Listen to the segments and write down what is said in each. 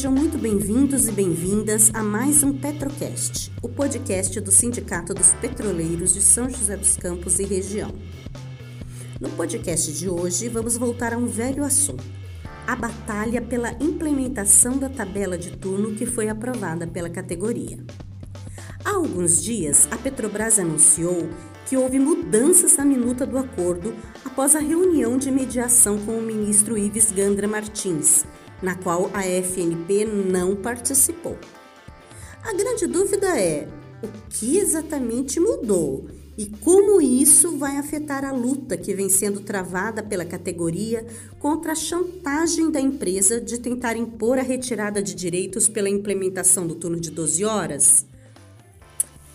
Sejam muito bem-vindos e bem-vindas a mais um Petrocast, o podcast do Sindicato dos Petroleiros de São José dos Campos e região. No podcast de hoje, vamos voltar a um velho assunto: a batalha pela implementação da tabela de turno que foi aprovada pela categoria. Há alguns dias, a Petrobras anunciou que houve mudanças na minuta do acordo após a reunião de mediação com o ministro Ives Gandra Martins, na qual a FNP não participou. A grande dúvida é o que exatamente mudou e como isso vai afetar a luta que vem sendo travada pela categoria contra a chantagem da empresa de tentar impor a retirada de direitos pela implementação do turno de 12 horas.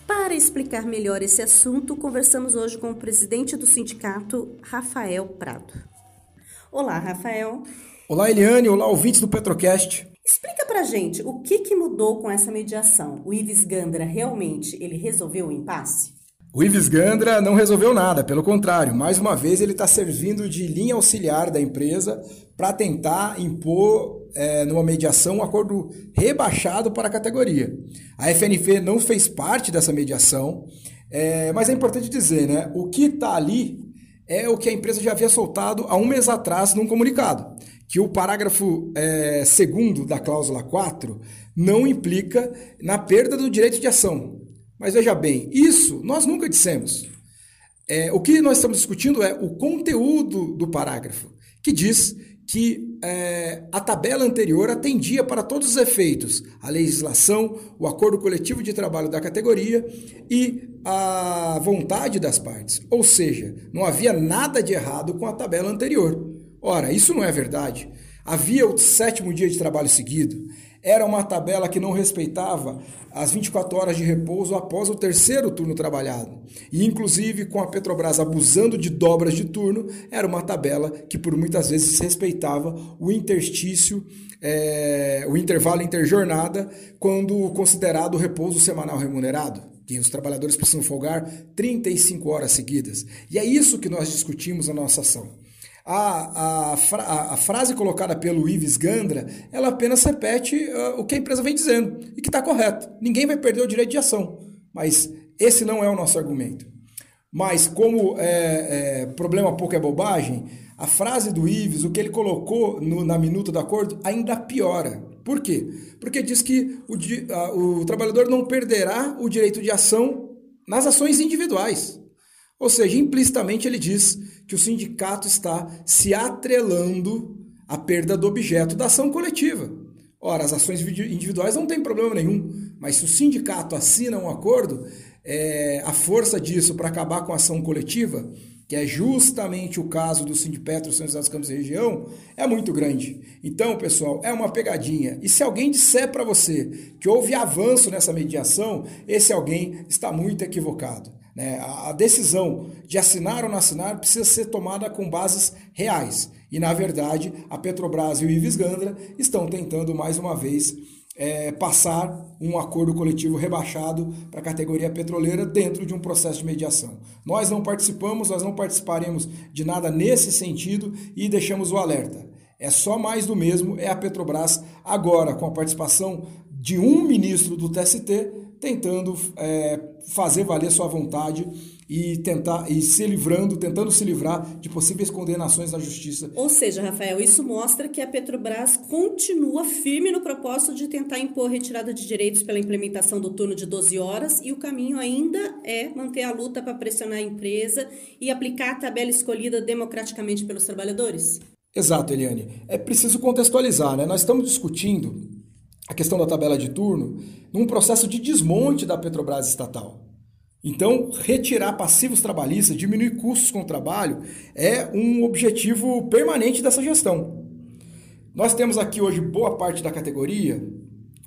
Para explicar melhor esse assunto, conversamos hoje com o presidente do sindicato, Rafael Prado. Olá, Rafael. Olá, Eliane. Olá, ouvintes do Petrocast. Explica pra gente o que, que mudou com essa mediação. O Ives Gandra realmente ele resolveu o impasse? O Ives Gandra não resolveu nada, pelo contrário, mais uma vez ele está servindo de linha auxiliar da empresa para tentar impor é, numa mediação um acordo rebaixado para a categoria. A FNF não fez parte dessa mediação, é, mas é importante dizer, né? O que está ali é o que a empresa já havia soltado há um mês atrás num comunicado, que o parágrafo é, segundo da cláusula 4 não implica na perda do direito de ação. Mas veja bem, isso nós nunca dissemos. É, o que nós estamos discutindo é o conteúdo do parágrafo, que diz que é, a tabela anterior atendia para todos os efeitos a legislação, o acordo coletivo de trabalho da categoria e a vontade das partes. Ou seja, não havia nada de errado com a tabela anterior. Ora, isso não é verdade. Havia o sétimo dia de trabalho seguido, era uma tabela que não respeitava as 24 horas de repouso após o terceiro turno trabalhado. E, inclusive, com a Petrobras abusando de dobras de turno, era uma tabela que, por muitas vezes, respeitava o interstício, é, o intervalo interjornada, quando considerado o repouso semanal remunerado que os trabalhadores precisam folgar 35 horas seguidas. E é isso que nós discutimos na nossa ação. A, a, fra, a, frase colocada pelo Ives Gandra, ela apenas repete uh, o que a empresa vem dizendo e que está correto. Ninguém vai perder o direito de ação, mas esse não é o nosso argumento. Mas como é, é, problema pouco é bobagem, a frase do Ives, o que ele colocou no, na minuta do acordo, ainda piora. Por quê? Porque diz que o, a, o trabalhador não perderá o direito de ação nas ações individuais. Ou seja, implicitamente ele diz que o sindicato está se atrelando à perda do objeto da ação coletiva. Ora, as ações individuais não tem problema nenhum, mas se o sindicato assina um acordo, é, a força disso para acabar com a ação coletiva, que é justamente o caso do Sindipetro São José dos Campos e região, é muito grande. Então, pessoal, é uma pegadinha. E se alguém disser para você que houve avanço nessa mediação, esse alguém está muito equivocado. Né? A decisão de assinar ou não assinar precisa ser tomada com bases reais. E, na verdade, a Petrobras e o Ives Gandra estão tentando, mais uma vez, é, passar um acordo coletivo rebaixado para a categoria petroleira dentro de um processo de mediação. Nós não participamos, nós não participaremos de nada nesse sentido e deixamos o alerta. É só mais do mesmo, é a Petrobras agora com a participação de um ministro do TST tentando é, fazer valer sua vontade e tentar e se livrando, tentando se livrar de possíveis condenações na justiça. Ou seja, Rafael, isso mostra que a Petrobras continua firme no propósito de tentar impor retirada de direitos pela implementação do turno de 12 horas e o caminho ainda é manter a luta para pressionar a empresa e aplicar a tabela escolhida democraticamente pelos trabalhadores. Exato, Eliane. É preciso contextualizar, né? Nós estamos discutindo a questão da tabela de turno num processo de desmonte da Petrobras estatal. Então, retirar passivos trabalhistas, diminuir custos com o trabalho, é um objetivo permanente dessa gestão. Nós temos aqui hoje boa parte da categoria,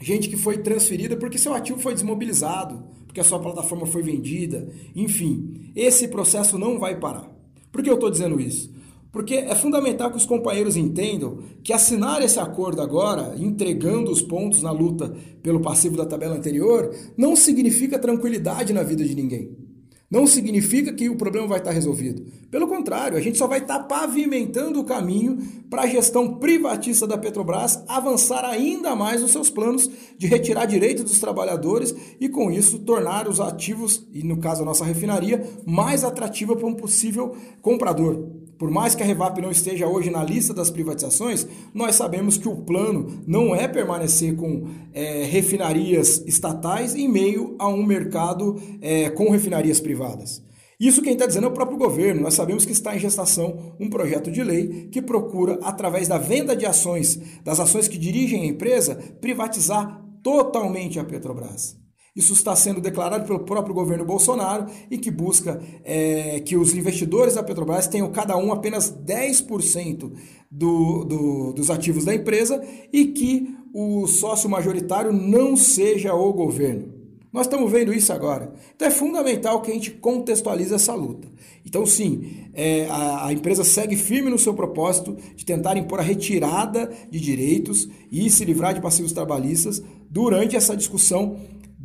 gente que foi transferida porque seu ativo foi desmobilizado, porque a sua plataforma foi vendida, enfim. Esse processo não vai parar. Por que eu estou dizendo isso? Porque é fundamental que os companheiros entendam que assinar esse acordo agora, entregando os pontos na luta pelo passivo da tabela anterior, não significa tranquilidade na vida de ninguém. Não significa que o problema vai estar resolvido. Pelo contrário, a gente só vai estar pavimentando o caminho para a gestão privatista da Petrobras avançar ainda mais nos seus planos de retirar direitos dos trabalhadores e, com isso, tornar os ativos, e no caso a nossa refinaria, mais atrativa para um possível comprador. Por mais que a Revap não esteja hoje na lista das privatizações, nós sabemos que o plano não é permanecer com é, refinarias estatais em meio a um mercado é, com refinarias privadas. Isso quem está dizendo é o próprio governo. Nós sabemos que está em gestação um projeto de lei que procura, através da venda de ações, das ações que dirigem a empresa, privatizar totalmente a Petrobras. Isso está sendo declarado pelo próprio governo Bolsonaro e que busca é, que os investidores da Petrobras tenham cada um apenas 10% do, do, dos ativos da empresa e que o sócio majoritário não seja o governo. Nós estamos vendo isso agora. Então é fundamental que a gente contextualize essa luta. Então, sim, é, a, a, empresa segue firme no seu propósito de tentar impor a retirada de direitos e se livrar de passivos trabalhistas durante essa discussão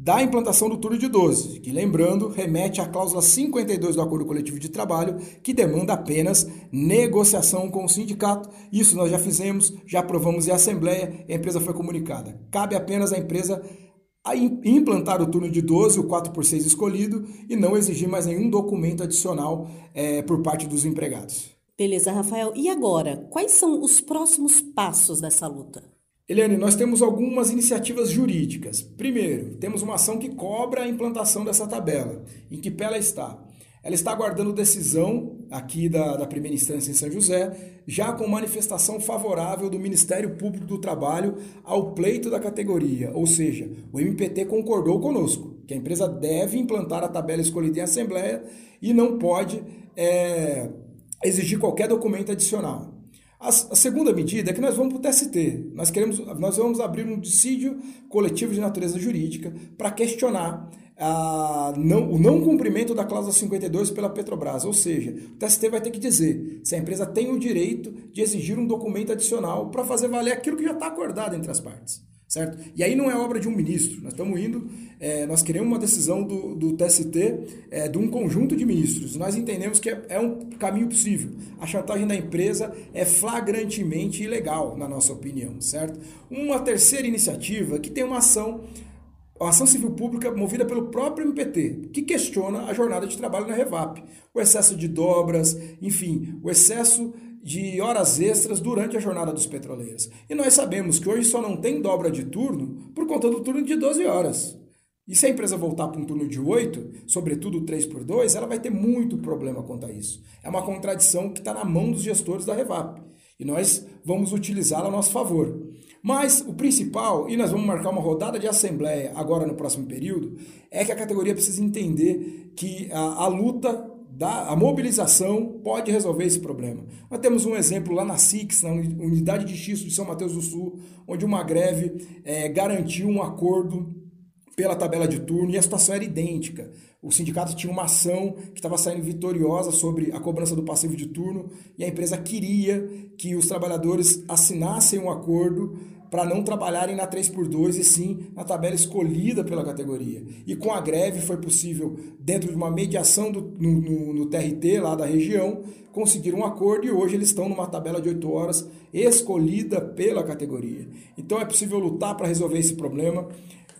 da implantação do turno de 12, que, lembrando, remete à cláusula 52 do Acordo Coletivo de Trabalho, que demanda apenas negociação com o sindicato. Isso nós já fizemos, já aprovamos em Assembleia, a empresa foi comunicada. Cabe apenas à empresa implantar o turno de 12, o 4 por 6 escolhido, e não exigir mais nenhum documento adicional é, por parte dos empregados. Beleza, Rafael. E agora, quais são os próximos passos dessa luta? Eliane, nós temos algumas iniciativas jurídicas. Primeiro, temos uma ação que cobra a implantação dessa tabela. Em que pé ela está? Ela está aguardando decisão aqui da, da primeira instância em São José, já com manifestação favorável do Ministério Público do Trabalho ao pleito da categoria. Ou seja, o MPT concordou conosco que a empresa deve implantar a tabela escolhida em Assembleia e não pode é, exigir qualquer documento adicional. A, segunda medida é que nós vamos para o TST. Nós, queremos, nós vamos abrir um dissídio coletivo de natureza jurídica para questionar a, não, o não cumprimento da cláusula 52 pela Petrobras. Ou seja, o TST vai ter que dizer se a empresa tem o direito de exigir um documento adicional para fazer valer aquilo que já está acordado entre as partes certo? E aí não é obra de um ministro, nós estamos indo, é, nós queremos uma decisão do, do TST é, de um conjunto de ministros. Nós entendemos que é, é, um caminho possível. A chantagem da empresa é flagrantemente ilegal, na nossa opinião, certo? Uma terceira iniciativa que tem uma ação a ação civil pública movida pelo próprio MPT, que questiona a jornada de trabalho na Revap. O excesso de dobras, enfim, o excesso de horas extras durante a jornada dos petroleiros. E nós sabemos que hoje só não tem dobra de turno por conta do turno de 12 horas. E se a empresa voltar para um turno de 8, sobretudo 3 por 2, ela vai ter muito problema quanto a isso. É uma contradição que está na mão dos gestores da Revap. E nós vamos utilizá-la a nosso favor. Mas o principal, e nós vamos marcar uma rodada de assembleia agora no próximo período, é que a categoria precisa entender que a, a luta da, a mobilização pode resolver esse problema. Nós temos um exemplo lá na SIX, na Unidade de Xisto de São Mateus do Sul, onde uma greve é, garantiu um acordo pela tabela de turno e a situação era idêntica. O sindicato tinha uma ação que estava saindo vitoriosa sobre a cobrança do passivo de turno e a empresa queria que os trabalhadores assinassem um acordo para não trabalharem na 3x2 e sim na tabela escolhida pela categoria. E com a greve foi possível, dentro de uma mediação do, no, no, no TRT lá da região, conseguir um acordo e hoje eles estão numa tabela de 8 horas escolhida pela categoria. Então é possível lutar para resolver esse problema.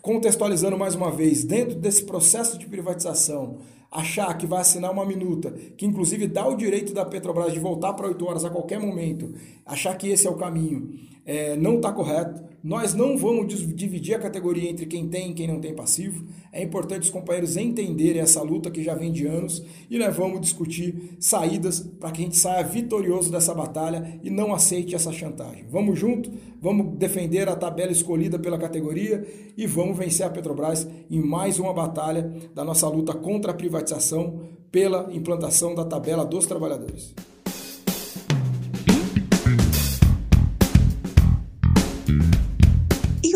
Contextualizando mais uma vez, dentro desse processo de privatização, achar que vai assinar uma minuta, que inclusive dá o direito da Petrobras de voltar para 8 horas a qualquer momento, achar que esse é o caminho, é, não está correto. Nós não vamos dividir a categoria entre quem tem e quem não tem passivo. É importante os companheiros entenderem essa luta que já vem de anos e nós vamos discutir saídas para que a gente saia vitorioso dessa batalha e não aceite essa chantagem. Vamos junto, vamos defender a tabela escolhida pela categoria e vamos vencer a Petrobras em mais uma batalha da nossa luta contra a privatização pela implantação da tabela dos trabalhadores.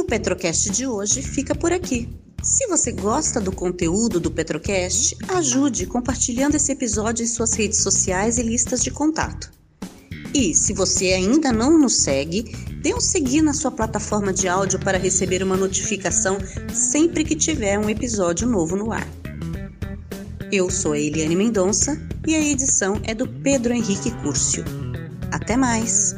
Petrocast de hoje fica por aqui. Se você gosta do conteúdo do Petrocast, ajude compartilhando esse episódio em suas redes sociais e listas de contato. E se você ainda não nos segue, dê um seguir na sua plataforma de áudio para receber uma notificação sempre que tiver um episódio novo no ar. Eu sou a Eliane Mendonça e a edição é do Pedro Henrique Curcio. Até mais!